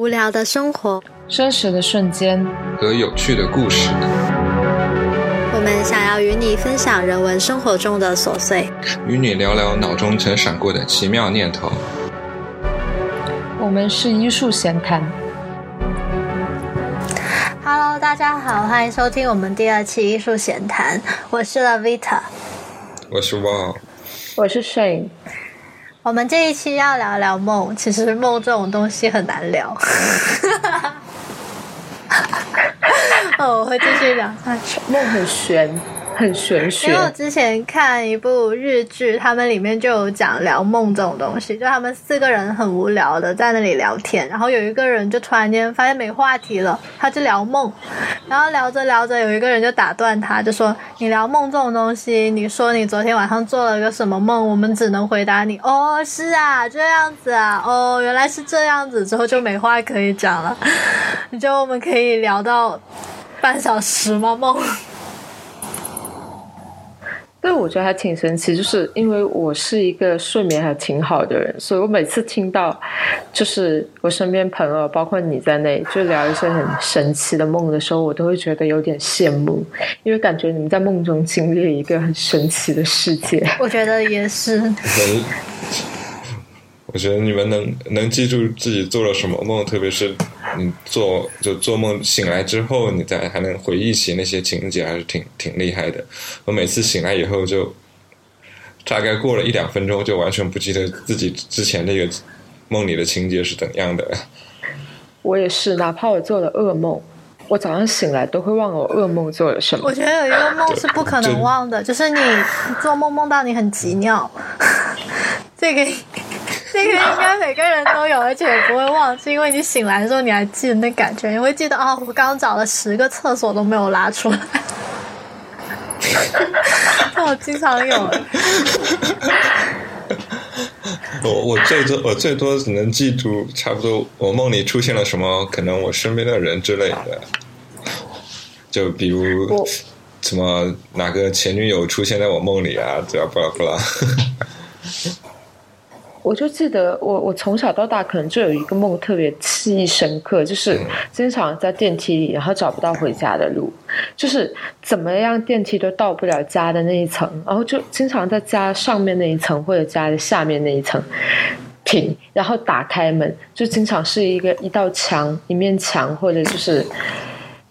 无聊的生活，真实的瞬间和有趣的故事。我们想要与你分享人文生活中的琐碎，与你聊聊脑中曾闪过的奇妙念头。我们是医术闲谈。Hello，大家好，欢迎收听我们第二期艺术闲谈。我是 Lavita，我是 Wall，我是 Shane。我们这一期要聊聊梦，其实梦这种东西很难聊。哦，我会继续聊下去。梦很玄。很玄学。因为我之前看一部日剧，他们里面就有讲聊梦这种东西，就他们四个人很无聊的在那里聊天，然后有一个人就突然间发现没话题了，他就聊梦，然后聊着聊着，有一个人就打断他，就说：“你聊梦这种东西，你说你昨天晚上做了个什么梦？我们只能回答你，哦，是啊，这样子啊，哦，原来是这样子，之后就没话可以讲了。你觉得我们可以聊到半小时吗？梦？”对，我觉得还挺神奇，就是因为我是一个睡眠还挺好的人，所以我每次听到，就是我身边朋友，包括你在内，就聊一些很神奇的梦的时候，我都会觉得有点羡慕，因为感觉你们在梦中经历了一个很神奇的世界。我觉得也是。我觉得你们能能记住自己做了什么梦，特别是你做就做梦醒来之后，你再还能回忆起那些情节，还是挺挺厉害的。我每次醒来以后，就大概过了一两分钟，就完全不记得自己之前那个梦里的情节是怎样的。我也是，哪怕我做了噩梦，我早上醒来都会忘了我噩梦做了什么。我觉得有一个梦是不可能忘的，就是你做梦梦到你很急尿，这个。这个应该每个人都有，而且也不会忘记，因为你醒来的时候你还记得那感觉，你会记得哦，我刚找了十个厕所都没有拉出来。我经常有。我我最多我最多只能记住差不多我梦里出现了什么，可能我身边的人之类的，就比如什么哪个前女友出现在我梦里啊，这样不啦不啦。我就记得我我从小到大可能就有一个梦特别记忆深刻，就是经常在电梯里，然后找不到回家的路，就是怎么样电梯都到不了家的那一层，然后就经常在家上面那一层或者家的下面那一层停，然后打开门，就经常是一个一道墙一面墙或者就是。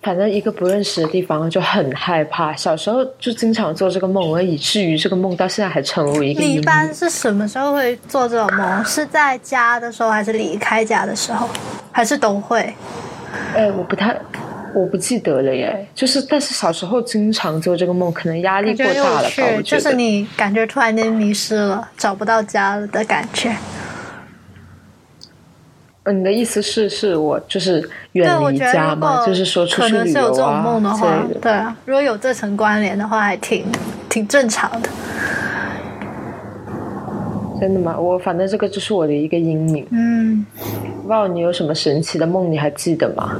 反正一个不认识的地方就很害怕，小时候就经常做这个梦，而以至于这个梦到现在还成为一个。你一般是什么时候会做这种梦？是在家的时候，还是离开家的时候，还是都会？哎，我不太，我不记得了耶。就是，但是小时候经常做这个梦，可能压力过大了吧？我觉得就是你感觉突然间迷失了，找不到家了的感觉。你的意思是，是我就是远离家吗？就是说出去旅游啊对啊，如果有这层关联的话，还挺挺正常的。真的吗？我反正这个就是我的一个阴影。嗯，哇，你有什么神奇的梦？你还记得吗？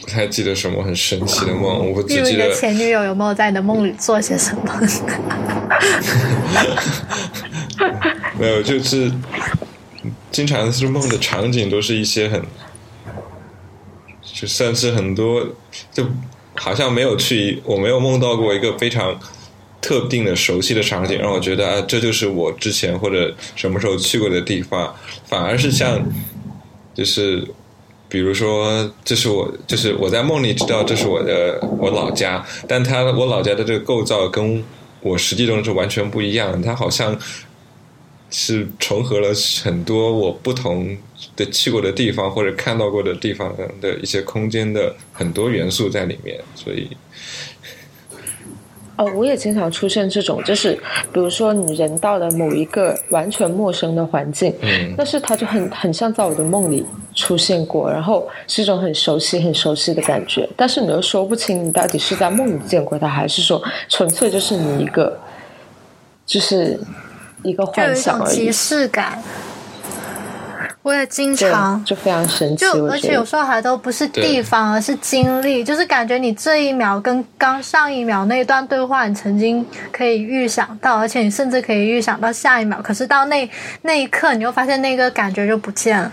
不太记得什么很神奇的梦，我只记得前女友有没有在你的梦里做些什么？没有，就是。经常是梦的场景都是一些很，就算是很多，就好像没有去，我没有梦到过一个非常特定的熟悉的场景，让我觉得啊，这就是我之前或者什么时候去过的地方。反而是像，就是比如说，这是我，就是我在梦里知道这是我的我老家，但他我老家的这个构造跟我实际中是完全不一样，它好像。是重合了很多我不同的去过的地方或者看到过的地方的一些空间的很多元素在里面，所以，哦，我也经常出现这种，就是比如说你人到了某一个完全陌生的环境，嗯，但是它就很很像在我的梦里出现过，然后是一种很熟悉、很熟悉的感觉，但是你又说不清你到底是在梦里见过它，还是说纯粹就是你一个，就是。一个幻想而已。即视感，我也经常就非常神奇。就而且有时候还都不是地方，而是经历，就是感觉你这一秒跟刚上一秒那段对话，你曾经可以预想到，而且你甚至可以预想到下一秒。可是到那那一刻，你又发现那个感觉就不见了。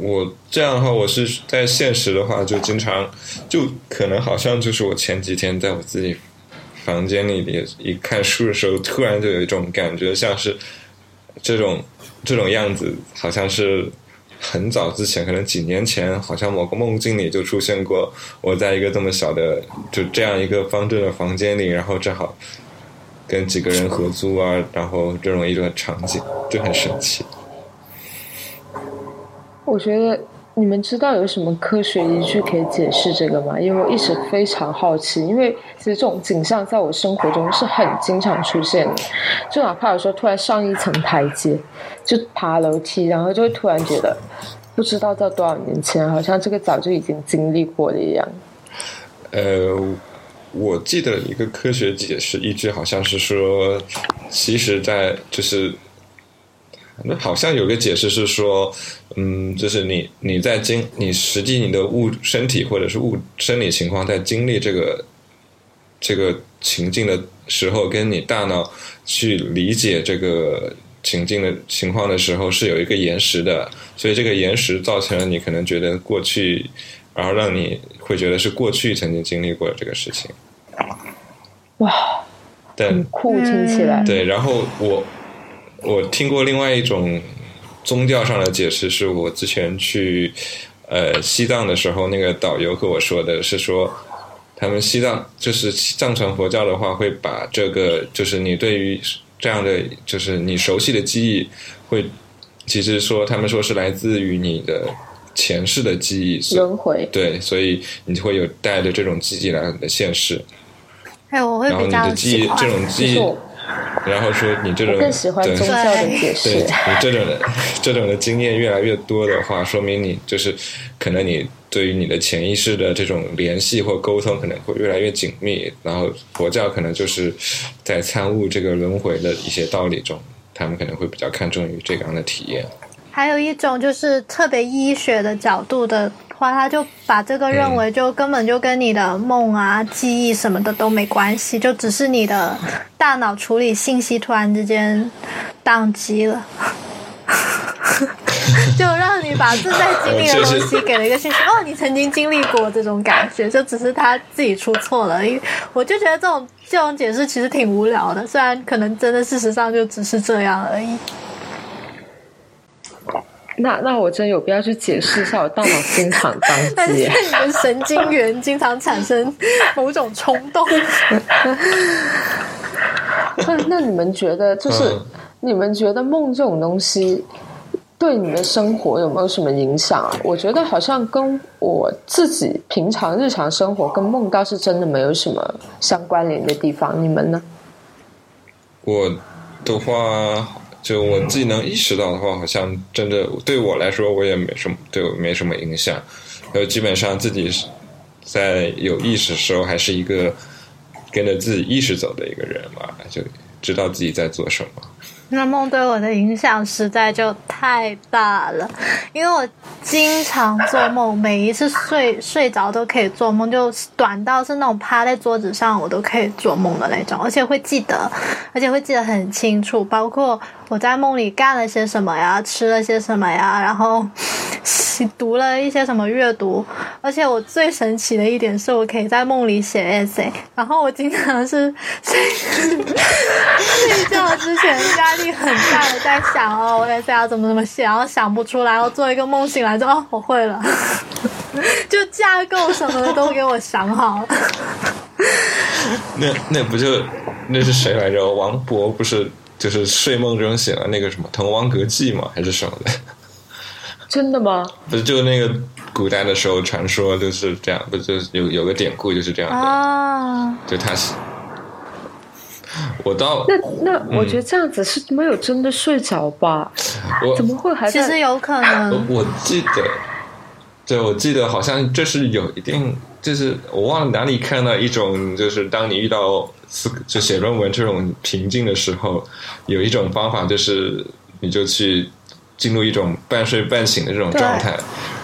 我这样的话，我是在现实的话，就经常就可能好像就是我前几天在我自己房间里也一看书的时候，突然就有一种感觉，像是这种这种样子，好像是很早之前，可能几年前，好像某个梦境里就出现过，我在一个这么小的就这样一个方正的房间里，然后正好跟几个人合租啊，然后这种一个场景就很神奇。我觉得你们知道有什么科学依据可以解释这个吗？因为我一直非常好奇，因为其实这种景象在我生活中是很经常出现的。就哪怕有时候突然上一层台阶，就爬楼梯，然后就会突然觉得，不知道在多少年前，好像这个早就已经经历过了一样。呃，我记得一个科学解释依据好像是说，其实，在就是。那好像有个解释是说，嗯，就是你你在经你实际你的物身体或者是物生理情况在经历这个这个情境的时候，跟你大脑去理解这个情境的情况的时候是有一个延时的，所以这个延时造成了你可能觉得过去，然后让你会觉得是过去曾经经历过的这个事情。哇，对，酷听起来。对，然后我。我听过另外一种宗教上的解释，是我之前去呃西藏的时候，那个导游跟我说的是说，他们西藏就是藏传佛教的话，会把这个就是你对于这样的就是你熟悉的记忆，会其实说他们说是来自于你的前世的记忆轮回，对，所以你会有带着这种记忆来到你的现世，哎，我会比较喜欢这种记忆。然后说你这种更喜欢宗教的解释，对你这种的这种的经验越来越多的话，说明你就是可能你对于你的潜意识的这种联系或沟通可能会越来越紧密。然后佛教可能就是在参悟这个轮回的一些道理中，他们可能会比较看重于这样的体验。还有一种就是特别医学的角度的。话他就把这个认为就根本就跟你的梦啊、记忆什么的都没关系，就只是你的大脑处理信息突然之间宕机了，就让你把正在经历的东西给了一个信息，哦，你曾经经历过这种感觉，就只是他自己出错了。因为我就觉得这种这种解释其实挺无聊的，虽然可能真的事实上就只是这样而已。那那我真有必要去解释一下我大脑经常宕机？你的神经元经常产生某种冲动。那那你们觉得，就是你们觉得梦这种东西对你的生活有没有什么影响啊？我觉得好像跟我自己平常日常生活跟梦倒是真的没有什么相关联的地方。你们呢？我的话。就我自己能意识到的话，好像真的对我来说，我也没什么，对我没什么影响。然后基本上自己在有意识的时候，还是一个跟着自己意识走的一个人嘛，就知道自己在做什么。那梦对我的影响实在就太大了，因为我经常做梦，每一次睡睡着都可以做梦，就短到是那种趴在桌子上我都可以做梦的那种，而且会记得，而且会记得很清楚，包括。我在梦里干了些什么呀？吃了些什么呀？然后 读了一些什么阅读？而且我最神奇的一点是我可以在梦里写 essay。然后我经常是睡睡觉之前压力很大的在想哦，我 essay 要怎么怎么写，然后想不出来，然后做一个梦醒来之后，哦，我会了，就架构什么的都给我想好了。那那不就那是谁来着？王勃不是？就是睡梦中写了那个什么《滕王阁记》吗？还是什么的？真的吗？不是，就那个古代的时候传说就是这样，不就是有有个典故就是这样的啊？就他是我到那那，我觉得这样子是没有真的睡着吧？我怎么会还其实有可能？我记得，对，我记得好像这是有一定，就是我忘了哪里看到一种，就是当你遇到。就写论文这种瓶颈的时候，有一种方法就是，你就去进入一种半睡半醒的这种状态，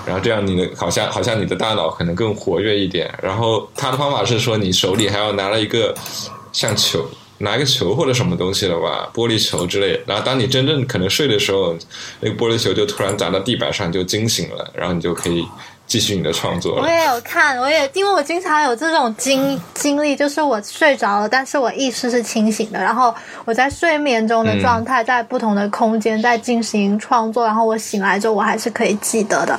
然后这样你的好像好像你的大脑可能更活跃一点。然后他的方法是说，你手里还要拿了一个像球拿个球或者什么东西了吧，玻璃球之类。然后当你真正可能睡的时候，那个玻璃球就突然砸到地板上，就惊醒了，然后你就可以继续你的创作。我也有看，我也因为我经常有这种经经历，就是我睡着了，但是我意识是清醒的，然后我在睡眠中的状态，在不同的空间在进行创作，然后我醒来之后，我还是可以记得的。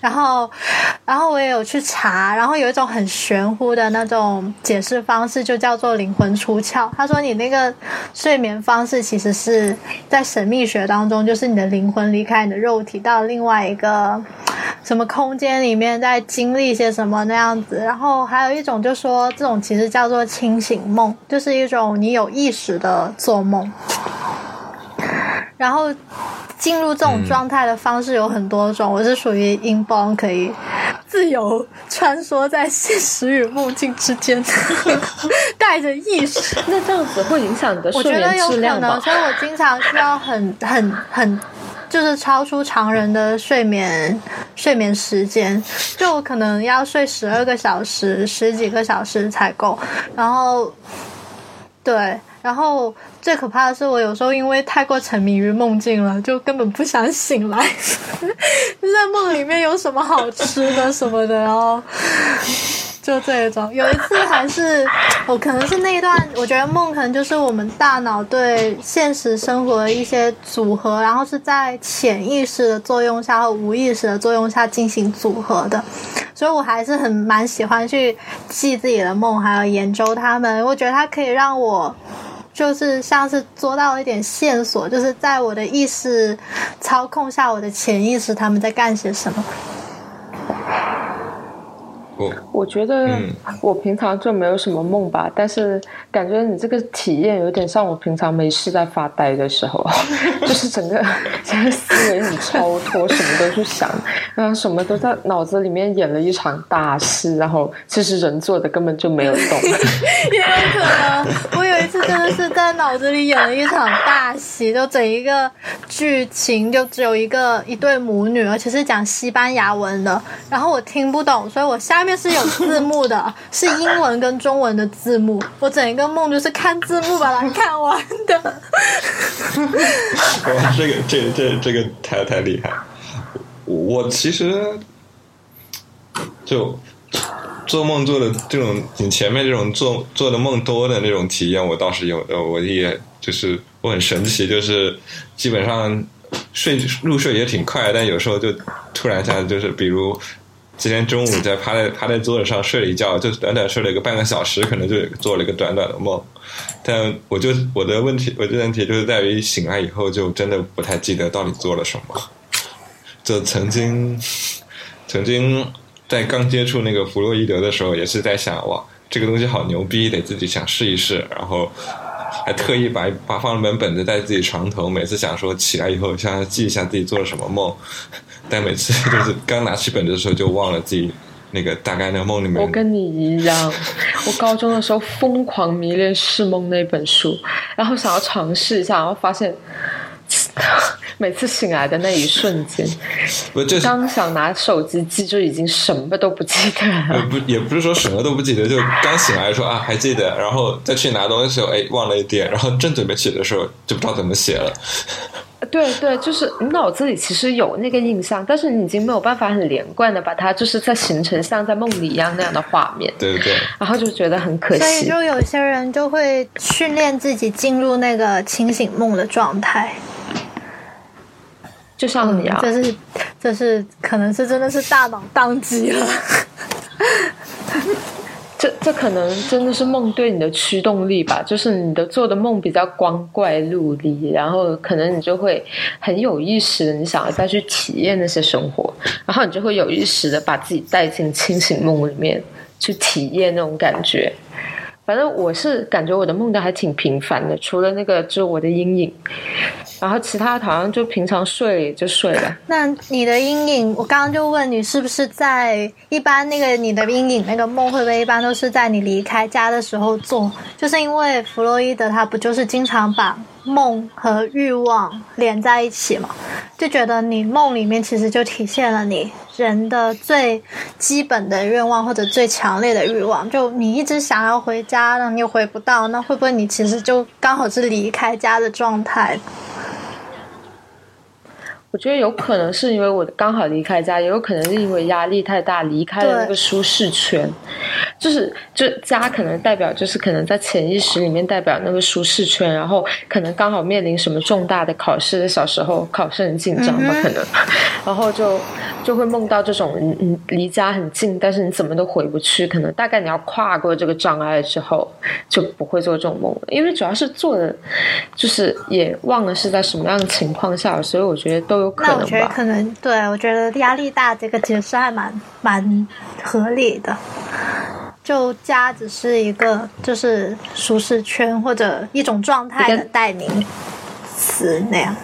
然后，然后我也有去查，然后有一种很玄乎的那种解释方式，就叫做灵魂出窍。他说，你那个睡眠方式其实是在神秘学当中，就是你的灵魂离开你的肉体，到另外一个什么空间里面，在经历些什么那样子。然后还有一种就说，这种其实叫做清醒梦，就是一种你有意识的做梦。然后进入这种状态的方式有很多种，我是属于 inbound 可以自由穿梭在现实与梦境之间，带着意识。那这样子会影响你的睡眠质量吗？所以我经常需要很很很，就是超出常人的睡眠睡眠时间，就我可能要睡十二个小时、十几个小时才够。然后，对，然后。最可怕的是，我有时候因为太过沉迷于梦境了，就根本不想醒来。就在梦里面有什么好吃的什么的，然后 就这种。有一次还是我可能是那一段，我觉得梦可能就是我们大脑对现实生活的一些组合，然后是在潜意识的作用下和无意识的作用下进行组合的。所以我还是很蛮喜欢去记自己的梦，还有研究它们。我觉得它可以让我。就是像是捉到了一点线索，就是在我的意识操控下，我的潜意识他们在干些什么。我觉得我平常就没有什么梦吧，但是感觉你这个体验有点像我平常没事在发呆的时候，就是整个 整个思维很超脱，什么都去想，然后什么都在脑子里面演了一场大戏，然后其实人做的根本就没有动。也有可能，次真的是在脑子里演了一场大戏，就整一个剧情就只有一个一对母女，而且是讲西班牙文的，然后我听不懂，所以我下。面是有字幕的，是英文跟中文的字幕。我整一个梦就是看字幕把它看完的。哇，这个这这这个太太厉害！我其实就做梦做的这种，你前面这种做做的梦多的那种体验，我倒是有的。我也就是我很神奇，就是基本上睡入睡也挺快，但有时候就突然一下就是比如。今天中午在趴在趴在桌子上睡了一觉，就短短睡了一个半个小时，可能就做了一个短短的梦。但我就我的问题，我的问题就是在于醒来以后就真的不太记得到底做了什么。就曾经曾经在刚接触那个弗洛伊德的时候，也是在想哇，这个东西好牛逼，得自己想试一试。然后还特意把把放了本本子在自己床头，每次想说起来以后想记一下自己做了什么梦。但每次就是刚拿起本子的时候，就忘了自己那个大概那个梦里面。我跟你一样，我高中的时候疯狂迷恋《释梦》那本书，然后想要尝试一下，然后发现 每次醒来的那一瞬间，我就刚想拿手机记，就已经什么都不记得了。不，也不是说什么都不记得，就刚醒来说啊还记得，然后再去拿东西的时候，哎忘了一点，然后正准备写的时候就不知道怎么写了。对对，就是你脑子里其实有那个印象，但是你已经没有办法很连贯的把它，就是在形成像在梦里一样那样的画面。对对对。然后就觉得很可惜。所以就有些人就会训练自己进入那个清醒梦的状态，就像你啊，这是这是可能是真的是大脑宕机了。这这可能真的是梦对你的驱动力吧，就是你的做的梦比较光怪陆离，然后可能你就会很有意识的，你想要再去体验那些生活，然后你就会有意识的把自己带进清醒梦里面去体验那种感觉。反正我是感觉我的梦都还挺频繁的，除了那个就是我的阴影，然后其他好像就平常睡就睡了。那你的阴影，我刚刚就问你是不是在一般那个你的阴影那个梦会不会一般都是在你离开家的时候做？就是因为弗洛伊德他不就是经常把。梦和欲望连在一起嘛，就觉得你梦里面其实就体现了你人的最基本的愿望或者最强烈的欲望。就你一直想要回家，那你又回不到，那会不会你其实就刚好是离开家的状态？我觉得有可能是因为我刚好离开家，也有可能是因为压力太大，离开了那个舒适圈。就是，就家可能代表，就是可能在潜意识里面代表那个舒适圈，然后可能刚好面临什么重大的考试，小时候考试很紧张吧，可能，然后就就会梦到这种，嗯，离家很近，但是你怎么都回不去，可能大概你要跨过这个障碍之后，就不会做这种梦了，因为主要是做的，就是也忘了是在什么样的情况下，所以我觉得都有可能我觉得可能，对我觉得压力大这个解释还蛮蛮合理的。就家只是一个，就是舒适圈或者一种状态的代名词那样，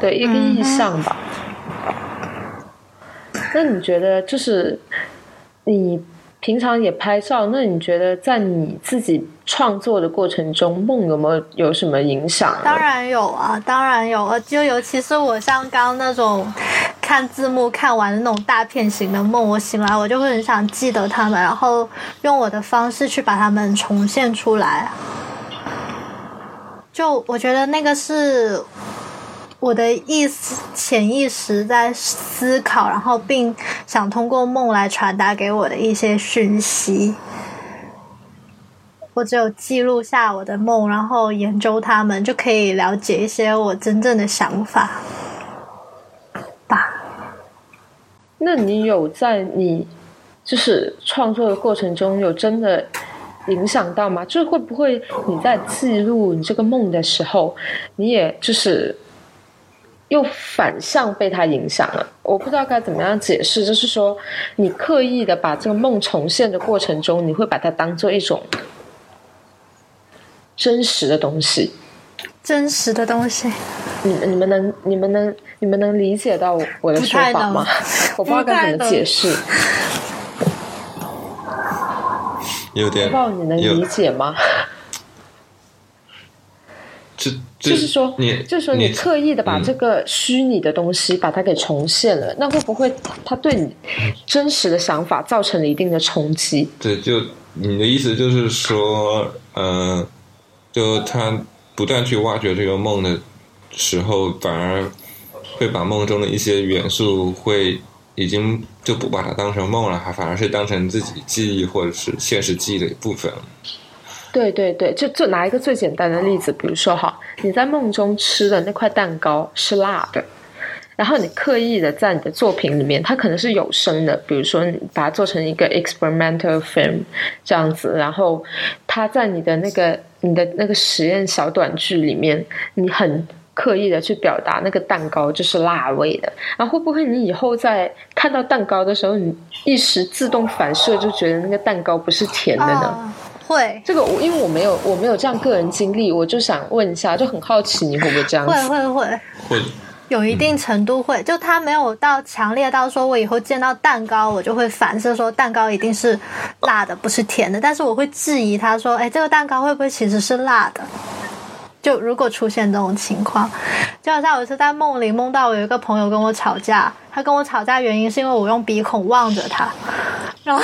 对一个意象吧。那你觉得，就是你平常也拍照，那你觉得在你自己创作的过程中，梦有没有有什么影响？当然有啊，当然有啊，就尤其是我像刚那种。看字幕看完的那种大片型的梦，我醒来我就会很想记得他们，然后用我的方式去把他们重现出来。就我觉得那个是我的意思，潜意识在思考，然后并想通过梦来传达给我的一些讯息。我只有记录下我的梦，然后研究他们，就可以了解一些我真正的想法。吧，那你有在你就是创作的过程中有真的影响到吗？就是会不会你在记录你这个梦的时候，你也就是又反向被它影响了？我不知道该怎么样解释，就是说你刻意的把这个梦重现的过程中，你会把它当做一种真实的东西，真实的东西。你你们能你们能你们能理解到我的说法吗？我不知道该怎么解释。有点，不知道你能理解吗？就就是说，你就是说，你刻意的把这个虚拟的东西把它给重现了，那会不会它对你真实的想法造成了一定的冲击？对，就你的意思就是说，嗯，就他不断去挖掘这个梦的。时候反而会把梦中的一些元素会已经就不把它当成梦了，还反而是当成自己记忆或者是现实记忆的一部分。对对对，就就拿一个最简单的例子，比如说哈，你在梦中吃的那块蛋糕是辣的，然后你刻意的在你的作品里面，它可能是有声的，比如说你把它做成一个 experimental film 这样子，然后它在你的那个你的那个实验小短剧里面，你很。刻意的去表达那个蛋糕就是辣味的，然后会不会你以后在看到蛋糕的时候，你一时自动反射就觉得那个蛋糕不是甜的呢？会，这个我因为我没有我没有这样个人经历，我就想问一下，就很好奇你会不会这样子？会会会会，有一定程度会，就他没有到强烈到说我以后见到蛋糕我就会反射说蛋糕一定是辣的，不是甜的，但是我会质疑他说，哎，这个蛋糕会不会其实是辣的？就如果出现这种情况，就好像有一次在梦里梦到我有一个朋友跟我吵架，他跟我吵架原因是因为我用鼻孔望着他，然后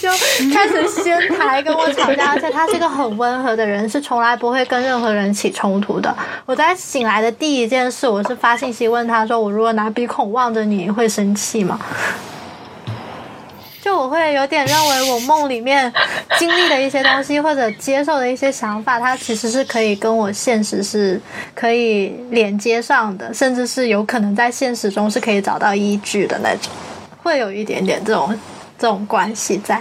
就开始掀台跟我吵架，而且他是一个很温和的人，是从来不会跟任何人起冲突的。我在醒来的第一件事，我是发信息问他说：“我如果拿鼻孔望着你会生气吗？”就我会有点认为，我梦里面经历的一些东西，或者接受的一些想法，它其实是可以跟我现实是可以连接上的，甚至是有可能在现实中是可以找到依据的那种，会有一点点这种这种关系在。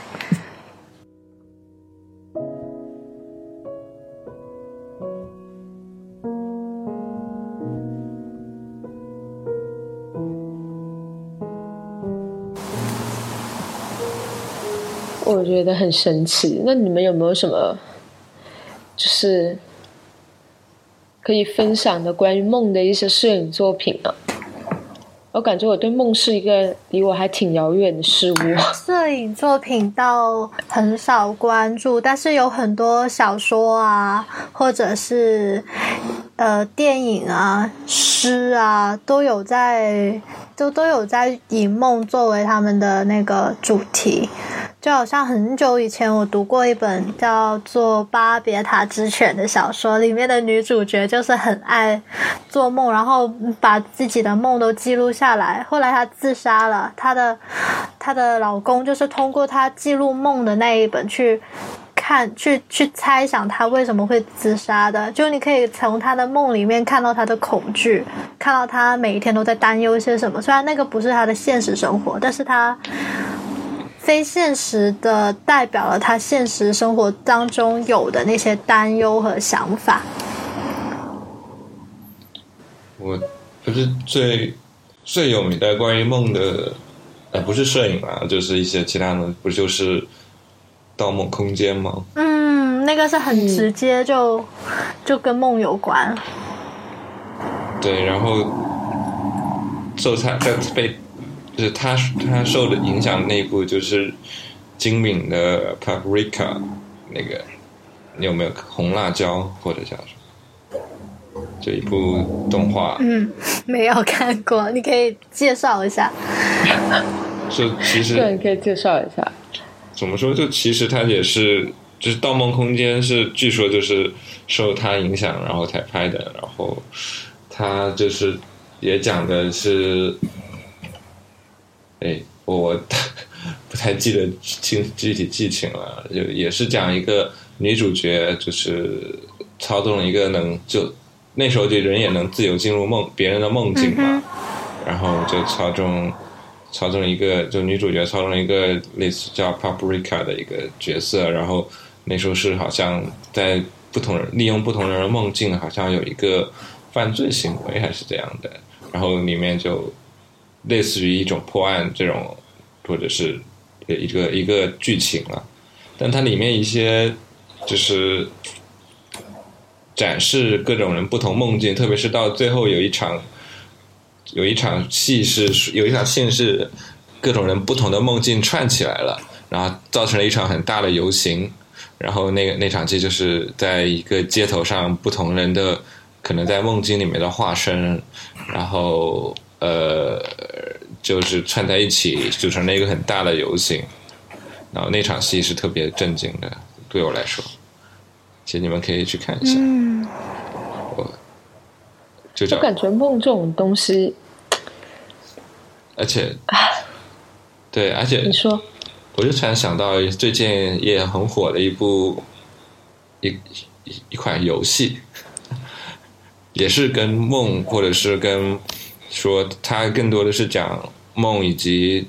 我觉得很神奇。那你们有没有什么，就是可以分享的关于梦的一些摄影作品呢？我感觉我对梦是一个离我还挺遥远的事物。摄影作品倒很少关注，但是有很多小说啊，或者是呃电影啊、诗啊都有在，都都有在以梦作为他们的那个主题。就好像很久以前我读过一本叫做《巴别塔之犬》的小说，里面的女主角就是很爱做梦，然后把自己的梦都记录下来。后来她自杀了，她的她的老公就是通过她记录梦的那一本去看，去去猜想他为什么会自杀的。就你可以从他的梦里面看到他的恐惧，看到他每一天都在担忧些什么。虽然那个不是他的现实生活，但是他。非现实的代表了他现实生活当中有的那些担忧和想法。我不是最最有名的关于梦的，呃，不是摄影啊，就是一些其他的，不就是《盗梦空间》吗？嗯，那个是很直接，就就跟梦有关。对，然后受他在被。就是他他受的影响那部就是精敏的《Paprika》那个，你有没有红辣椒或者叫什么？这一部动画？嗯，没有看过，你可以介绍一下。就其实对，你可以介绍一下。怎么说？就其实它也是，就是《盗梦空间》是据说就是受他影响然后才拍的，然后他就是也讲的是。哎，我 不太记得清具体剧情了，就也是讲一个女主角，就是操纵一个能就那时候就人也能自由进入梦别人的梦境嘛，然后就操纵操纵一个就女主角操纵一个类似叫 Paprika 的一个角色，然后那时候是好像在不同人利用不同人的梦境，好像有一个犯罪行为还是这样的，然后里面就。类似于一种破案这种，或者是一个一个剧情了，但它里面一些就是展示各种人不同梦境，特别是到最后有一场有一场戏是有一场戏是各种人不同的梦境串起来了，然后造成了一场很大的游行，然后那个那场戏就是在一个街头上不同人的可能在梦境里面的化身，然后。呃，就是串在一起组成了一个很大的游行，然后那场戏是特别震惊的，对我来说，其实你们可以去看一下。嗯，就我感觉梦这种东西，而且，对，而且你说，我就突然想到最近也很火的一部一一一款游戏，也是跟梦或者是跟。说它更多的是讲梦，以及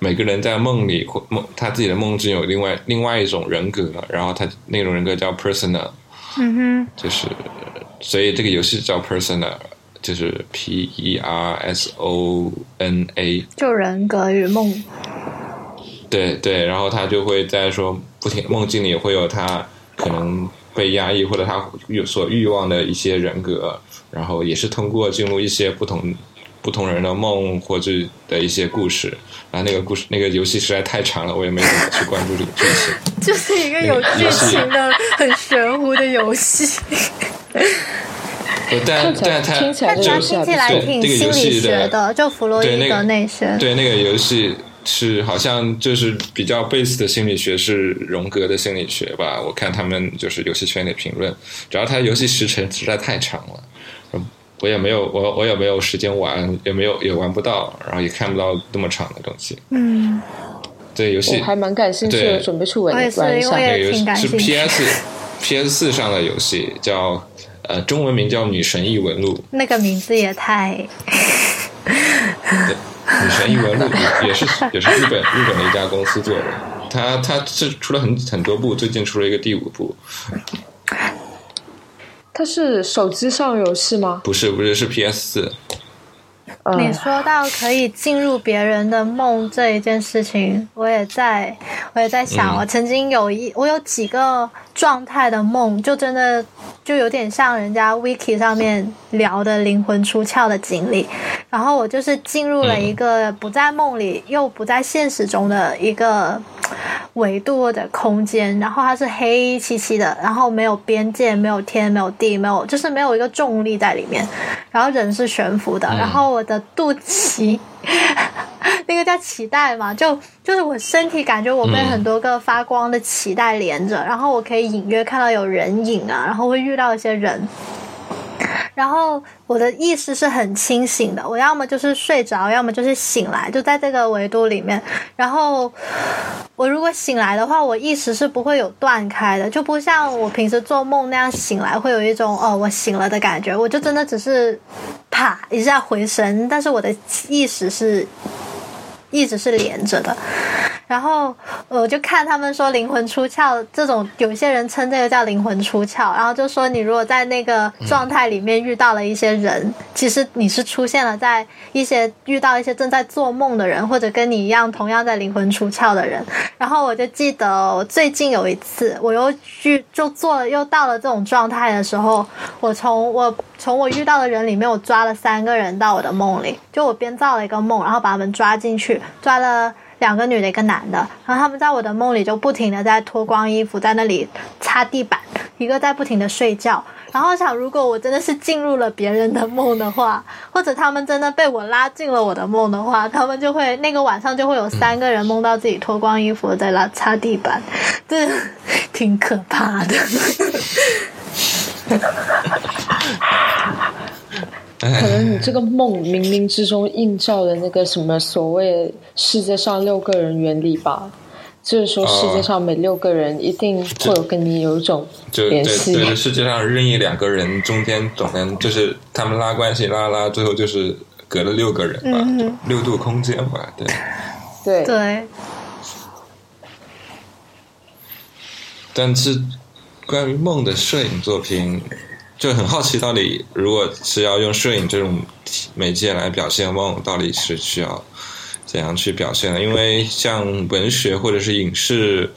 每个人在梦里或梦他自己的梦境有另外另外一种人格，然后他那种人格叫 persona，嗯哼，就是所以这个游戏叫 persona，就是 P E R S O N A，就人格与梦。对对，然后他就会在说不停梦境里会有他可能被压抑或者他有所欲望的一些人格。然后也是通过进入一些不同不同人的梦或者的一些故事，然后那个故事那个游戏实在太长了，我也没怎么去关注这个剧情。就是一个有剧情的很玄乎的游戏。但但它听起来听起来挺心理学的，就弗洛伊德那些。对那个游戏是好像就是比较 base 的心理学是荣格的心理学吧？我看他们就是游戏圈里评论，主要它游戏时长实在太长了。我也没有，我我也没有时间玩，也没有也玩不到，然后也看不到那么长的东西。嗯，对游戏我还蛮感兴趣的，准备去玩玩一下。那个游戏是 PS PS 四上的游戏，叫呃中文名叫《女神异闻录》。那个名字也太……对，《女神异闻录》也是也是日本日本的一家公司做的，它它是出了很很多部，最近出了一个第五部。它是手机上游戏吗？不是，不是，是 PS 四。你说到可以进入别人的梦这一件事情，我也在，我也在想，我曾经有一，我有几个状态的梦，就真的就有点像人家 Wiki 上面聊的灵魂出窍的经历。然后我就是进入了一个不在梦里又不在现实中的一个。维度或者空间，然后它是黑漆漆的，然后没有边界，没有天，没有地，没有就是没有一个重力在里面，然后人是悬浮的，然后我的肚脐。那个叫脐带嘛，就就是我身体感觉我被很多个发光的脐带连着，然后我可以隐约看到有人影啊，然后会遇到一些人。然后我的意识是很清醒的，我要么就是睡着，要么就是醒来，就在这个维度里面。然后我如果醒来的话，我意识是不会有断开的，就不像我平时做梦那样醒来会有一种哦我醒了的感觉，我就真的只是啪一下回神，但是我的意识是一直是连着的。然后我就看他们说灵魂出窍这种，有些人称这个叫灵魂出窍，然后就说你如果在那个状态里面遇到了一些人，其实你是出现了在一些遇到一些正在做梦的人，或者跟你一样同样在灵魂出窍的人。然后我就记得我最近有一次，我又去就做又到了这种状态的时候，我从我从我遇到的人里面，我抓了三个人到我的梦里，就我编造了一个梦，然后把他们抓进去，抓了。两个女的，一个男的，然后他们在我的梦里就不停的在脱光衣服，在那里擦地板，一个在不停的睡觉。然后想，如果我真的是进入了别人的梦的话，或者他们真的被我拉进了我的梦的话，他们就会那个晚上就会有三个人梦到自己脱光衣服在那擦地板，这挺可怕的。可能你 这个梦冥冥之中映照了那个什么所谓世界上六个人原理吧，就是说世界上每六个人一定会有跟你有一种联系。对，世界上任意两个人中间总能就是他们拉关系拉拉，最后就是隔了六个人吧，六度空间吧，对。对对。但是关于梦的摄影作品。就很好奇，到底如果是要用摄影这种媒介来表现梦，到底是需要怎样去表现的？因为像文学或者是影视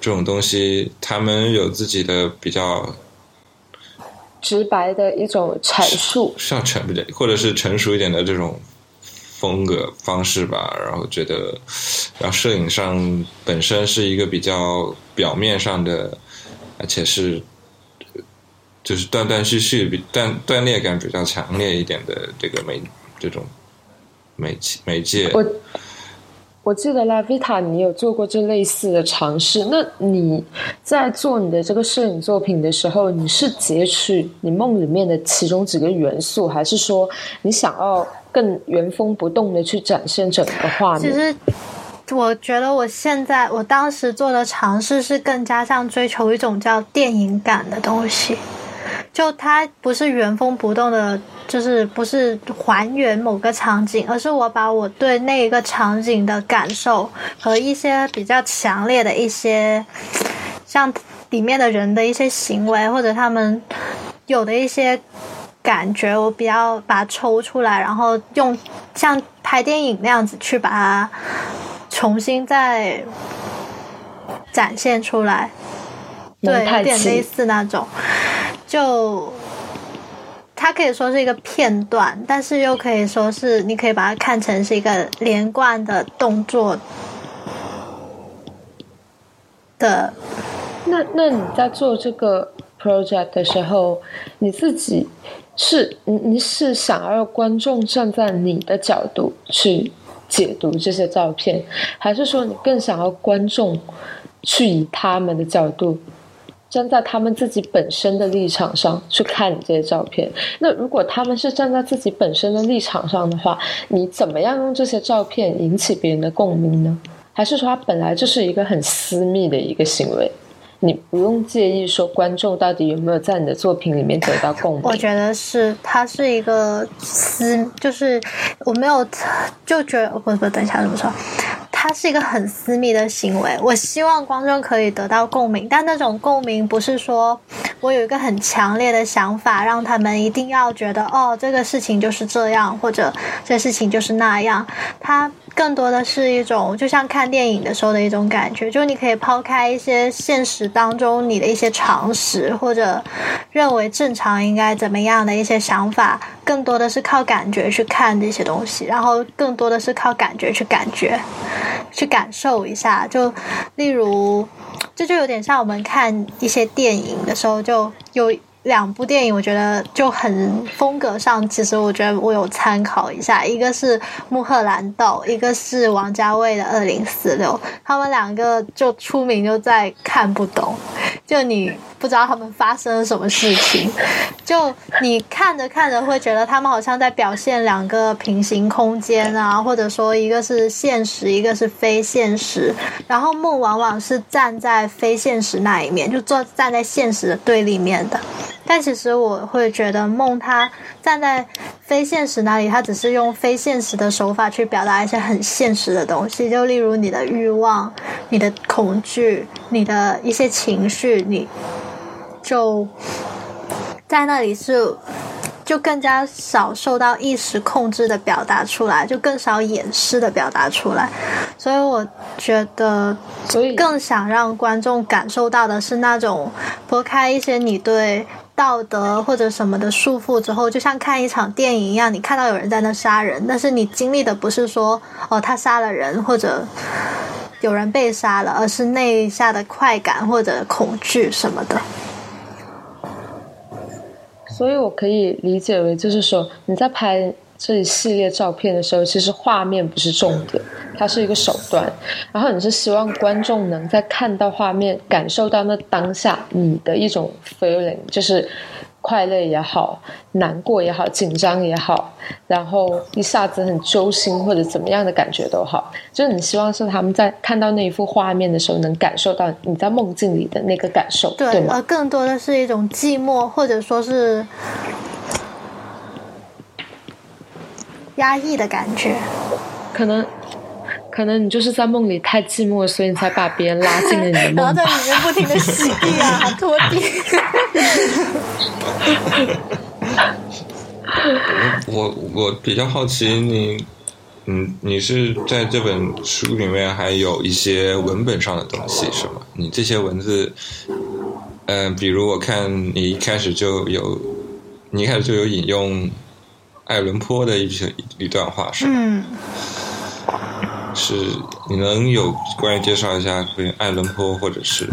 这种东西，他们有自己的比较直白的一种阐述，是要成或者是成熟一点的这种风格方式吧。然后觉得，然后摄影上本身是一个比较表面上的，而且是。就是断断续续、比断断裂感比较强烈一点的这个媒这种媒媒介。我我记得拉维塔，你有做过这类似的尝试。那你在做你的这个摄影作品的时候，你是截取你梦里面的其中几个元素，还是说你想要更原封不动的去展现整个画面？其实，我觉得我现在我当时做的尝试是更加像追求一种叫电影感的东西。就它不是原封不动的，就是不是还原某个场景，而是我把我对那一个场景的感受和一些比较强烈的一些，像里面的人的一些行为或者他们有的一些感觉，我比较把它抽出来，然后用像拍电影那样子去把它重新再展现出来，对，有点类似那种。就，它可以说是一个片段，但是又可以说是，你可以把它看成是一个连贯的动作的。那那你在做这个 project 的时候，你自己是你你是想要观众站在你的角度去解读这些照片，还是说你更想要观众去以他们的角度？站在他们自己本身的立场上去看你这些照片，那如果他们是站在自己本身的立场上的话，你怎么样用这些照片引起别人的共鸣呢？还是说它本来就是一个很私密的一个行为？你不用介意说观众到底有没有在你的作品里面得到共鸣？我觉得是，它是一个私，就是我没有就觉得不不，等一下怎么说？它是一个很私密的行为，我希望观众可以得到共鸣，但那种共鸣不是说我有一个很强烈的想法，让他们一定要觉得哦，这个事情就是这样，或者这事情就是那样。他更多的是一种，就像看电影的时候的一种感觉，就你可以抛开一些现实当中你的一些常识，或者认为正常应该怎么样的一些想法，更多的是靠感觉去看这些东西，然后更多的是靠感觉去感觉。去感受一下。就例如，这就有点像我们看一些电影的时候，就有。两部电影，我觉得就很风格上，其实我觉得我有参考一下，一个是《穆赫兰道》，一个是王家卫的《二零四六》，他们两个就出名就在看不懂，就你不知道他们发生了什么事情，就你看着看着会觉得他们好像在表现两个平行空间啊，或者说一个是现实，一个是非现实，然后梦往往是站在非现实那一面，就坐站在现实的对立面的。但其实我会觉得梦，它站在非现实那里，它只是用非现实的手法去表达一些很现实的东西，就例如你的欲望、你的恐惧、你的一些情绪，你就在那里是就更加少受到意识控制的表达出来，就更少掩饰的表达出来。所以我觉得，所以更想让观众感受到的是那种拨开一些你对。道德或者什么的束缚之后，就像看一场电影一样，你看到有人在那杀人，但是你经历的不是说哦他杀了人或者有人被杀了，而是那一下的快感或者恐惧什么的。所以我可以理解为，就是说你在拍。这一系列照片的时候，其实画面不是重点，它是一个手段。然后你是希望观众能在看到画面、感受到那当下你的一种 feeling，就是快乐也好、难过也好、紧张也好，然后一下子很揪心或者怎么样的感觉都好，就是你希望是他们在看到那一幅画面的时候，能感受到你在梦境里的那个感受，对吗？而更多的是一种寂寞，或者说是。压抑的感觉，可能，可能你就是在梦里太寂寞，所以你才把别人拉进了你的梦。然后在里面不停的洗地啊，拖地。我我比较好奇，你，嗯，你是在这本书里面还有一些文本上的东西是吗？你这些文字，嗯，比如我看你一开始就有，你一开始就有引用。爱伦坡的一些一段话是嗯，是你能有关于介绍一下跟爱伦坡或者是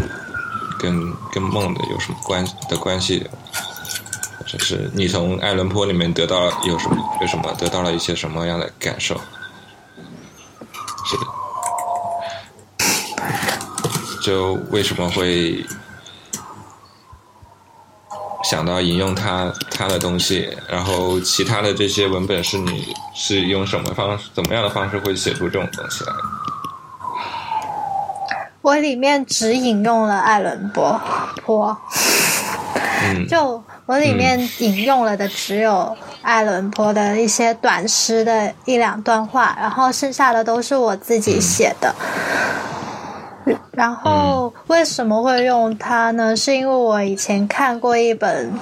跟跟梦的有什么关的关系，或者是你从爱伦坡里面得到了有什么有什么得到了一些什么样的感受？是的，就为什么会？想到引用他他的东西，然后其他的这些文本是你是用什么方式、怎么样的方式会写出这种东西来？我里面只引用了艾伦坡坡，嗯，就我里面引用了的只有艾伦坡的一些短诗的一两段话，然后剩下的都是我自己写的。然后为什么会用它呢？是因为我以前看过一本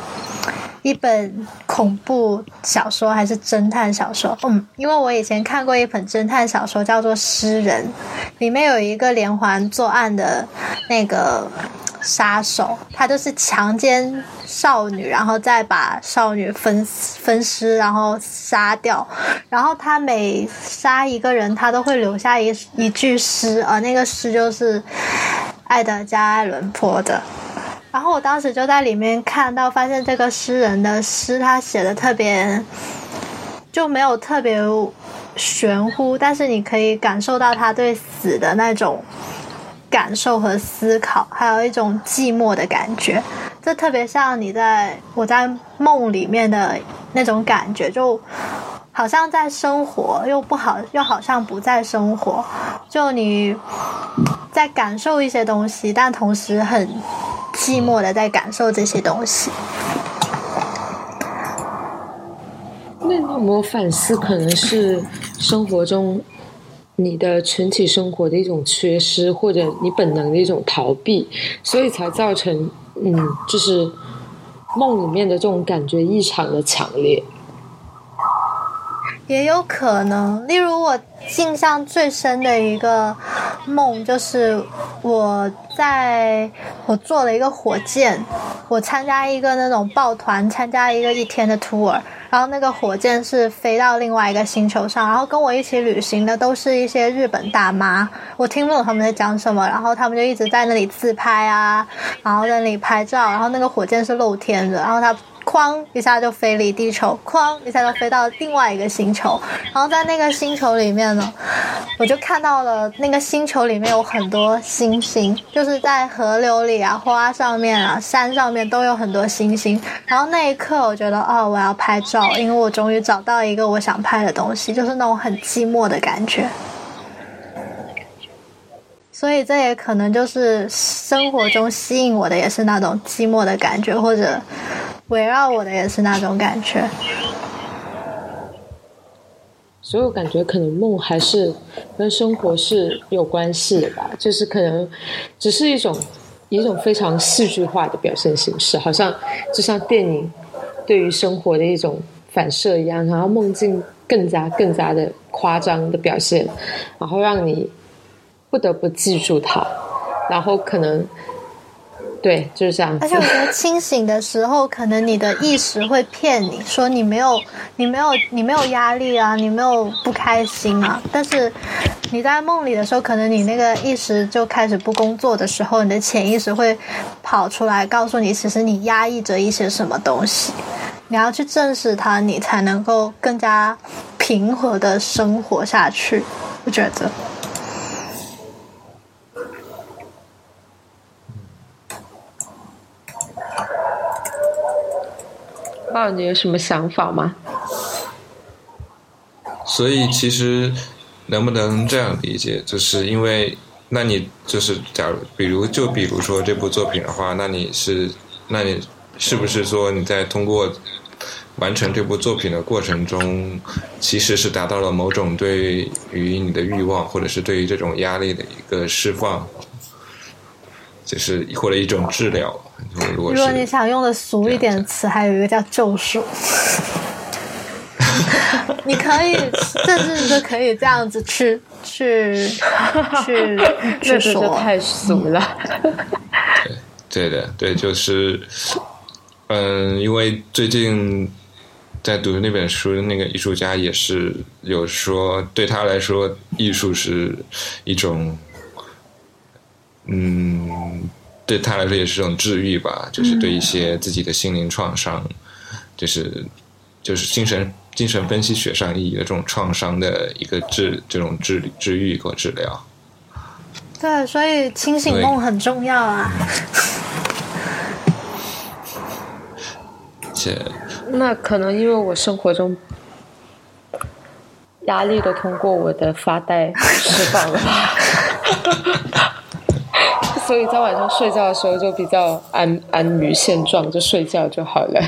一本恐怖小说，还是侦探小说？嗯，因为我以前看过一本侦探小说，叫做《诗人》，里面有一个连环作案的那个。杀手，他就是强奸少女，然后再把少女分分尸，然后杀掉。然后他每杀一个人，他都会留下一一句诗，而那个诗就是爱德加·艾伦坡的。然后我当时就在里面看到，发现这个诗人的诗，他写的特别就没有特别玄乎，但是你可以感受到他对死的那种。感受和思考，还有一种寂寞的感觉，这特别像你在我在梦里面的那种感觉，就好像在生活，又不好，又好像不在生活。就你在感受一些东西，但同时很寂寞的在感受这些东西。那你有没有反思？可能是生活中。你的群体生活的一种缺失，或者你本能的一种逃避，所以才造成，嗯，就是梦里面的这种感觉异常的强烈。也有可能，例如我印象最深的一个梦，就是我在我坐了一个火箭，我参加一个那种抱团，参加一个一天的 tour，然后那个火箭是飞到另外一个星球上，然后跟我一起旅行的都是一些日本大妈，我听不懂他们在讲什么，然后他们就一直在那里自拍啊，然后在那里拍照，然后那个火箭是露天的，然后他。哐一下就飞离地球，哐一下就飞到另外一个星球，然后在那个星球里面呢，我就看到了那个星球里面有很多星星，就是在河流里啊、花上面啊、山上面都有很多星星。然后那一刻，我觉得哦，我要拍照，因为我终于找到一个我想拍的东西，就是那种很寂寞的感觉。所以这也可能就是生活中吸引我的，也是那种寂寞的感觉，或者。围绕我的也是那种感觉，所以我感觉可能梦还是跟生活是有关系的吧，就是可能只是一种一种非常戏剧化的表现形式，好像就像电影对于生活的一种反射一样，然后梦境更加更加的夸张的表现，然后让你不得不记住它，然后可能。对，就是这样。而且我觉得清醒的时候，可能你的意识会骗你说你没有，你没有，你没有压力啊，你没有不开心啊。但是你在梦里的时候，可能你那个意识就开始不工作的时候，你的潜意识会跑出来告诉你，其实你压抑着一些什么东西，你要去正视它，你才能够更加平和的生活下去。我觉得。道你有什么想法吗？所以其实能不能这样理解，就是因为那你就是假如比如就比如说这部作品的话，那你是那你是不是说你在通过完成这部作品的过程中，其实是达到了某种对于你的欲望或者是对于这种压力的一个释放，就是或者一种治疗。如果你想用的俗一点词，还有一个叫救赎。你可以，甚至是可以这样子去去 去去说，太俗了。对对的，对，就是，嗯，因为最近在读那本书，那个艺术家也是有说，对他来说，艺术是一种，嗯。对他来说也是种治愈吧，就是对一些自己的心灵创伤，就是就是精神精神分析学上意义的这种创伤的一个治这种治治愈和治疗。对，所以清醒梦很重要啊。且 那可能因为我生活中压力都通过我的发呆释放了吧。所以在晚上睡觉的时候就比较安安于现状，就睡觉就好了。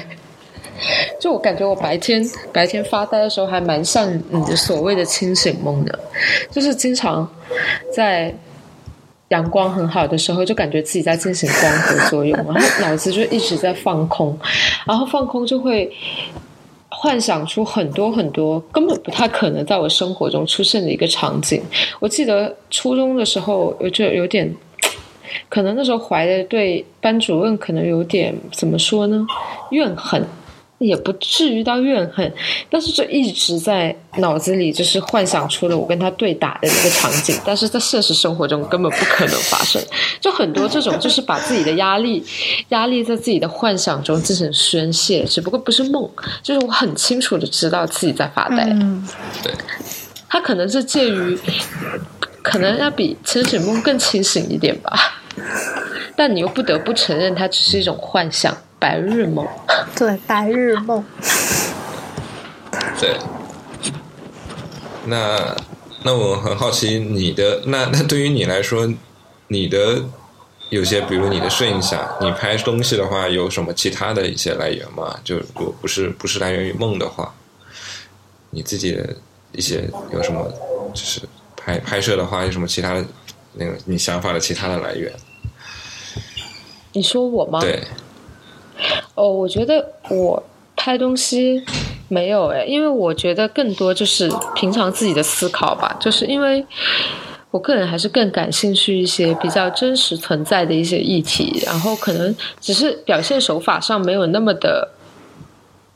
就我感觉我白天白天发呆的时候还蛮像你的所谓的清醒梦的，就是经常在阳光很好的时候就感觉自己在进行光合作用，然后脑子就一直在放空，然后放空就会幻想出很多很多根本不太可能在我生活中出现的一个场景。我记得初中的时候我就有点。可能那时候怀的对班主任可能有点怎么说呢？怨恨，也不至于到怨恨，但是就一直在脑子里就是幻想出了我跟他对打的那个场景，但是在现实生活中根本不可能发生。就很多这种就是把自己的压力压力在自己的幻想中进行宣泄，只不过不是梦，就是我很清楚的知道自己在发呆。对，他可能是介于，可能要比清醒梦更清醒一点吧。但你又不得不承认，它只是一种幻想，白日梦。对，白日梦。对。那那我很好奇，你的那那对于你来说，你的有些，比如你的摄影想，你拍东西的话，有什么其他的一些来源吗？就如果不是不是来源于梦的话，你自己的一些有什么？就是拍拍摄的话，有什么其他的？那个你想法的其他的来源？你说我吗？对。哦，我觉得我拍东西没有哎，因为我觉得更多就是平常自己的思考吧，就是因为我个人还是更感兴趣一些比较真实存在的一些议题，然后可能只是表现手法上没有那么的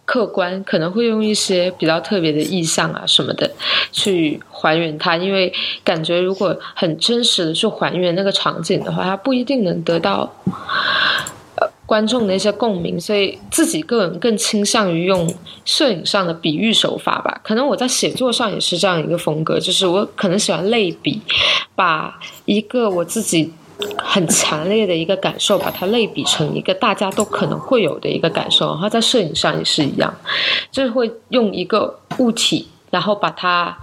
客观，可能会用一些比较特别的意象啊什么的去还原它，因为感觉如果很真实的去还原那个场景的话，它不一定能得到。呃观众的一些共鸣，所以自己个人更倾向于用摄影上的比喻手法吧。可能我在写作上也是这样一个风格，就是我可能喜欢类比，把一个我自己很强烈的一个感受，把它类比成一个大家都可能会有的一个感受。然后在摄影上也是一样，就是会用一个物体，然后把它。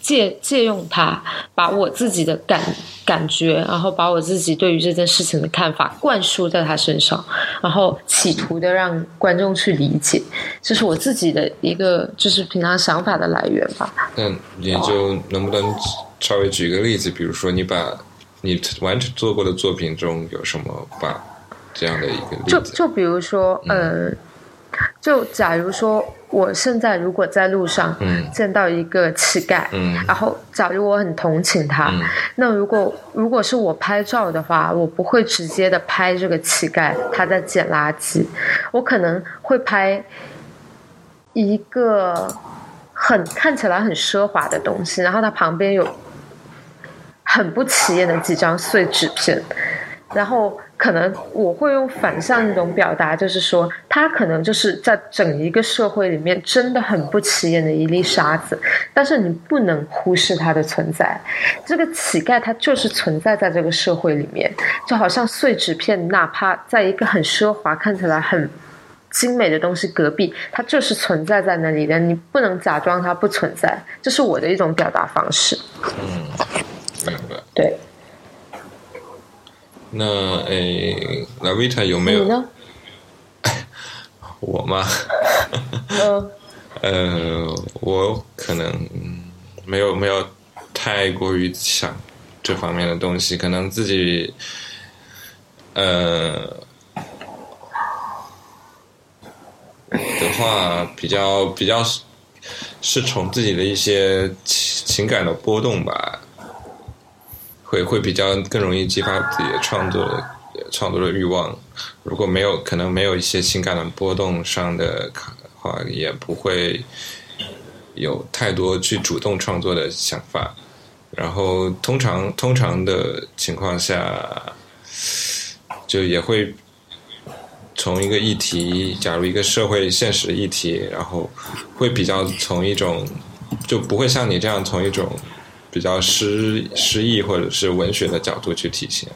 借借用它，把我自己的感感觉，然后把我自己对于这件事情的看法灌输在他身上，然后企图的让观众去理解，这是我自己的一个就是平常想法的来源吧。那你就能不能稍微举一个例子，比如说你把你完成做过的作品中有什么把这样的一个例子？就就比如说，呃，就假如说。我现在如果在路上见到一个乞丐，嗯然后假如我很同情他，那如果如果是我拍照的话，我不会直接的拍这个乞丐他在捡垃圾，我可能会拍一个很看起来很奢华的东西，然后它旁边有很不起眼的几张碎纸片，然后。可能我会用反向一种表达，就是说，他可能就是在整一个社会里面真的很不起眼的一粒沙子，但是你不能忽视它的存在。这个乞丐他就是存在在这个社会里面，就好像碎纸片，哪怕在一个很奢华、看起来很精美的东西隔壁，它就是存在在那里的。你不能假装它不存在，这是我的一种表达方式。嗯，明白。对。那诶，拉维塔有没有？你呢？我吗？嗯。呃，我可能没有没有太过于想这方面的东西，可能自己呃的话比较比较是从自己的一些情情感的波动吧。会会比较更容易激发自己的创作创作的欲望。如果没有可能没有一些情感的波动上的话，也不会有太多去主动创作的想法。然后通常通常的情况下，就也会从一个议题，假如一个社会现实议题，然后会比较从一种就不会像你这样从一种。比较诗诗意或者是文学的角度去体现，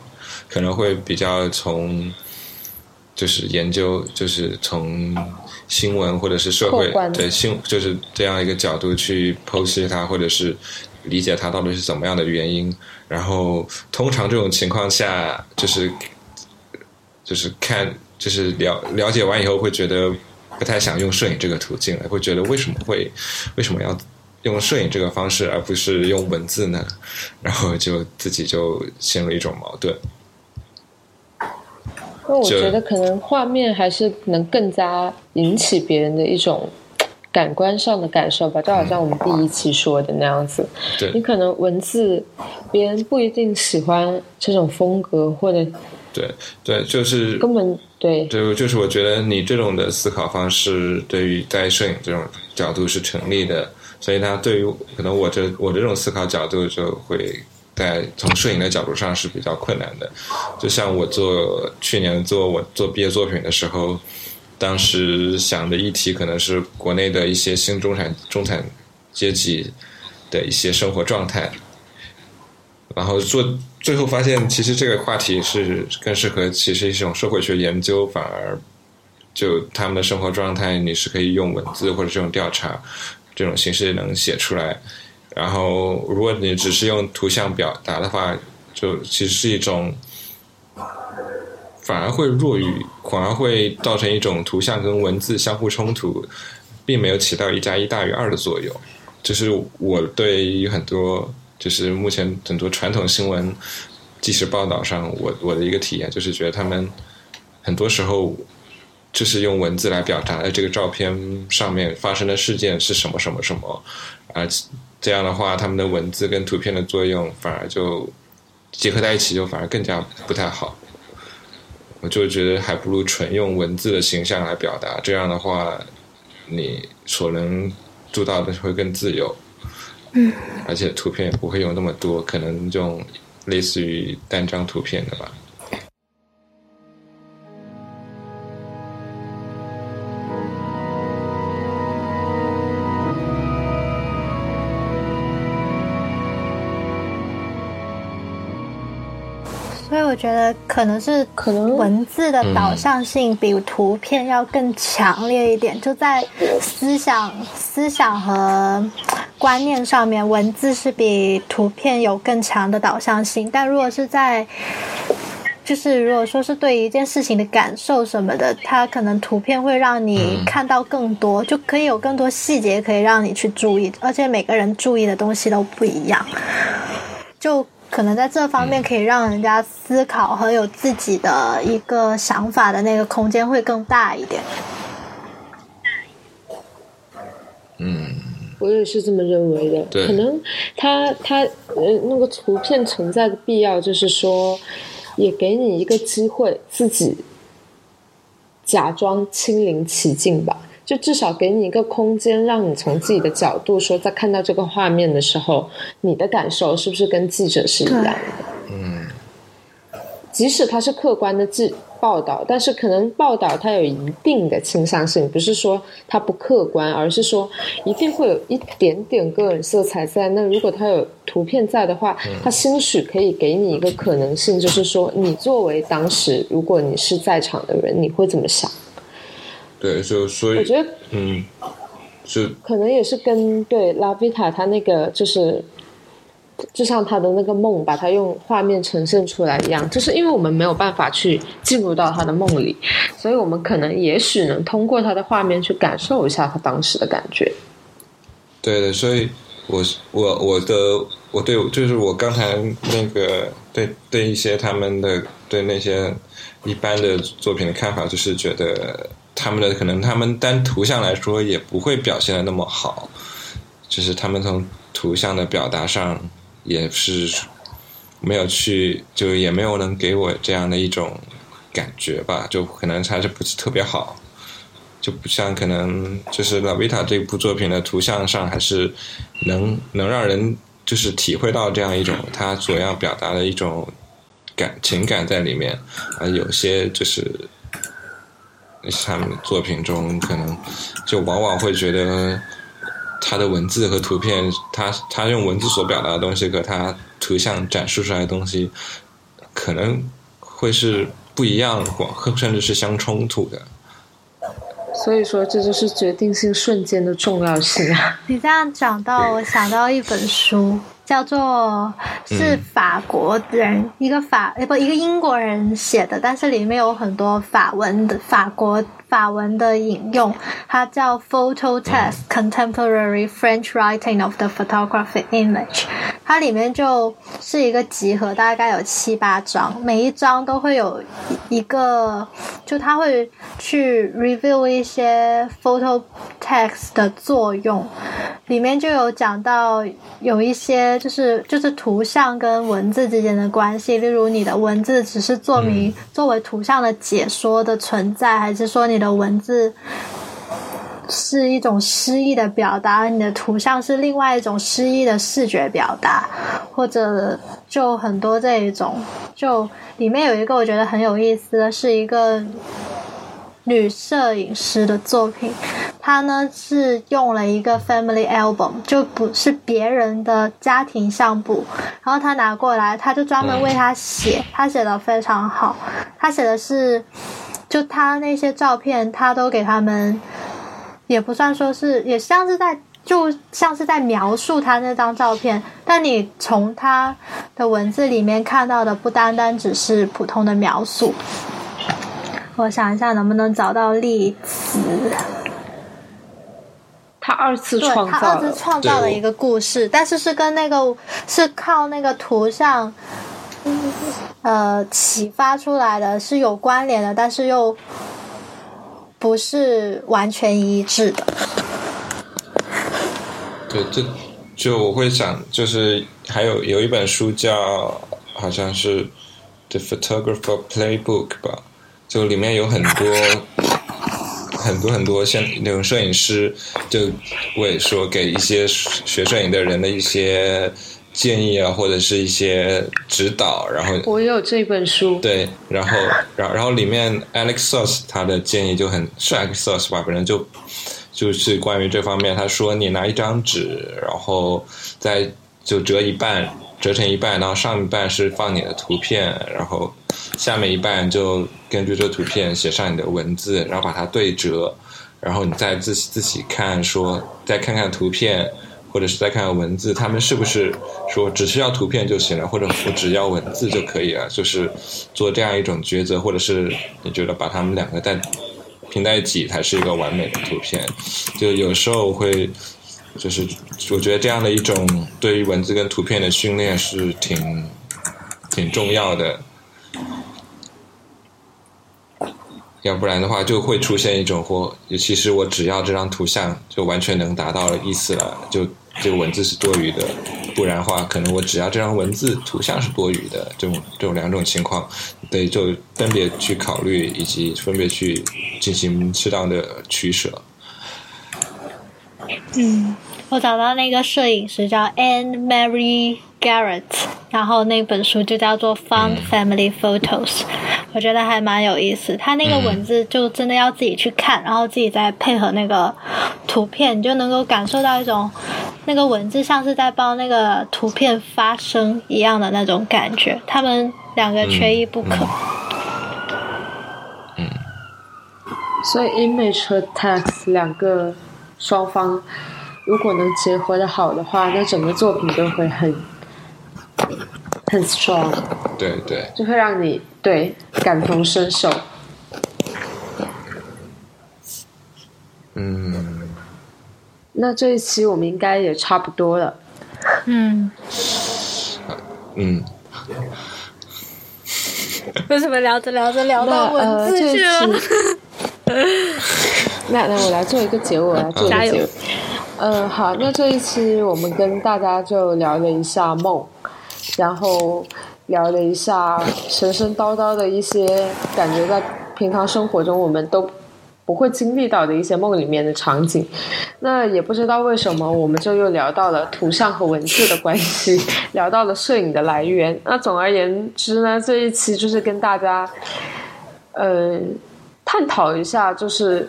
可能会比较从就是研究，就是从新闻或者是社会对新就是这样一个角度去剖析它，或者是理解它到底是怎么样的原因。然后通常这种情况下，就是就是看就是了了解完以后，会觉得不太想用摄影这个途径了，会觉得为什么会为什么要。用摄影这个方式，而不是用文字呢？然后就自己就陷入一种矛盾。那我觉得可能画面还是能更加引起别人的一种感官上的感受吧，就好像我们第一期说的那样子。对，你可能文字别人不一定喜欢这种风格，或者对对，就是根本对对，就是我觉得你这种的思考方式，对于在摄影这种角度是成立的。所以，呢对于可能我这我这种思考角度，就会在从摄影的角度上是比较困难的。就像我做去年做我做毕业作品的时候，当时想的议题可能是国内的一些新中产中产阶级的一些生活状态，然后做最后发现，其实这个话题是更适合，其实一种社会学研究，反而就他们的生活状态，你是可以用文字或者这种调查。这种形式能写出来，然后如果你只是用图像表达的话，就其实是一种，反而会弱于，反而会造成一种图像跟文字相互冲突，并没有起到一加一大于二的作用。就是我对于很多，就是目前很多传统新闻即时报道上，我我的一个体验就是觉得他们很多时候就是用文字来表达的这个照片上面发生的事件是什么什么什么，而这样的话，他们的文字跟图片的作用反而就结合在一起，就反而更加不太好。我就觉得还不如纯用文字的形象来表达，这样的话，你所能做到的会更自由。嗯，而且图片也不会用那么多，可能用类似于单张图片的吧。所以我觉得可能是可能文字的导向性比图片要更强烈一点，就在思想、思想和观念上面，文字是比图片有更强的导向性。但如果是在就是如果说是对一件事情的感受什么的，它可能图片会让你看到更多，就可以有更多细节可以让你去注意，而且每个人注意的东西都不一样，就。可能在这方面可以让人家思考和有自己的一个想法的那个空间会更大一点。嗯，我也是这么认为的。可能它它呃那个图片存在的必要，就是说，也给你一个机会自己假装亲临其境吧。就至少给你一个空间，让你从自己的角度说，在看到这个画面的时候，你的感受是不是跟记者是一样的？嗯，即使它是客观的记报道，但是可能报道它有一定的倾向性，不是说它不客观，而是说一定会有一点点个人色彩在。那如果它有图片在的话，它兴许可以给你一个可能性，就是说你作为当时如果你是在场的人，你会怎么想？对，就所以我觉得嗯，就可能也是跟对拉维塔他那个就是，就像他的那个梦，把他用画面呈现出来一样，就是因为我们没有办法去进入到他的梦里，所以我们可能也许能通过他的画面去感受一下他当时的感觉。对的，所以我我我的我对就是我刚才那个对对一些他们的对那些一般的作品的看法，就是觉得他们的可能他们单图像来说也不会表现的那么好，就是他们从图像的表达上也是没有去就也没有能给我这样的一种感觉吧，就可能还是不是特别好。就不像可能就是拉维塔这部作品的图像上，还是能能让人就是体会到这样一种他所要表达的一种感情感在里面，啊，有些就是他们作品中可能就往往会觉得他的文字和图片，他他用文字所表达的东西和他图像展示出来的东西，可能会是不一样，或甚至是相冲突的。所以说，这就是决定性瞬间的重要性啊！你这样讲到，我想到一本书，叫做是法国人、一个法呃不一个英国人写的，但是里面有很多法文的法国法文的引用，它叫《Photo Test: Contemporary French Writing of the Photographic Image》，它里面就是一个集合，大概有七八章，每一章都会有一个，就它会去 review 一些 photo text 的作用，里面就有讲到有一些就是就是图像跟文字之间的关系，例如你的文字只是作名作为图像的解说的存在，还是说你的文字是一种诗意的表达，你的图像是另外一种诗意的视觉表达，或者就很多这一种，就里面有一个我觉得很有意思的是一个女摄影师的作品，她呢是用了一个 family album，就不是别人的家庭相簿，然后她拿过来，她就专门为她写，她写的非常好，她写的是，就他那些照片，他都给他们。也不算说是，也像是在，就像是在描述他那张照片，但你从他的文字里面看到的，不单单只是普通的描述。我想一下，能不能找到例子？他二次创造了他二次，创造了一个故事，但是是跟那个是靠那个图像，呃，启发出来的，是有关联的，但是又不是完全一致的。对，这就我会想，就是还有有一本书叫好像是《The Photographer Playbook》吧，就里面有很多很多很多像那种摄影师，就会说给一些学摄影的人的一些建议啊，或者是一些指导，然后我也有这本书，对，然后然然后里面 Alex Soss 他的建议就很是 Alex Soss 吧，反正就。就是关于这方面，他说你拿一张纸，然后再就折一半，折成一半，然后上一半是放你的图片，然后下面一半就根据这图片写上你的文字，然后把它对折，然后你再自己自己看，说再看看图片，或者是再看看文字，他们是不是说只需要图片就行了，或者我只要文字就可以了，就是做这样一种抉择，或者是你觉得把他们两个在。平在一起才是一个完美的图片，就有时候会，就是我觉得这样的一种对于文字跟图片的训练是挺挺重要的，要不然的话就会出现一种或其实我只要这张图像就完全能达到意思了，就这个文字是多余的。不然的话，可能我只要这张文字、图像是多余的，这种这种两种情况，对就分别去考虑，以及分别去进行适当的取舍。嗯，我找到那个摄影师叫 Anne Mary Garrett，然后那本书就叫做《Found Family Photos》，我觉得还蛮有意思。他那个文字就真的要自己去看，然后自己再配合那个图片，你就能够感受到一种。那个文字像是在帮那个图片发声一样的那种感觉，他们两个缺一不可。嗯。所以，image 和 text 两个双方如果能结合的好的话，那整个作品都会很很 strong。对对。就会让你对感同身受。嗯。那这一期我们应该也差不多了。嗯。嗯。为什么聊着聊着聊到文字去了？那 那我来做一个结尾，我来做一个结尾。嗯，好，那这一期我们跟大家就聊了一下梦，然后聊了一下神神叨叨的一些感觉，在平常生活中我们都。不会经历到的一些梦里面的场景，那也不知道为什么，我们就又聊到了图像和文字的关系，聊到了摄影的来源。那总而言之呢，这一期就是跟大家，呃，探讨一下，就是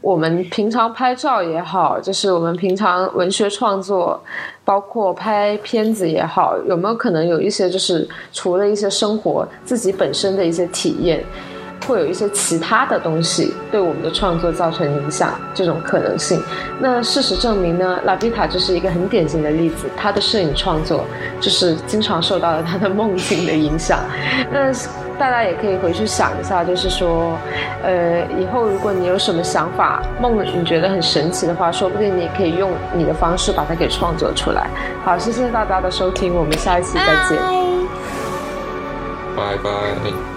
我们平常拍照也好，就是我们平常文学创作，包括拍片子也好，有没有可能有一些就是除了一些生活自己本身的一些体验。会有一些其他的东西对我们的创作造成影响，这种可能性。那事实证明呢，拉比塔就是一个很典型的例子。他的摄影创作就是经常受到了他的梦境的影响。那大家也可以回去想一下，就是说，呃，以后如果你有什么想法、梦，你觉得很神奇的话，说不定你也可以用你的方式把它给创作出来。好，谢谢大家的收听，我们下一期再见，拜拜。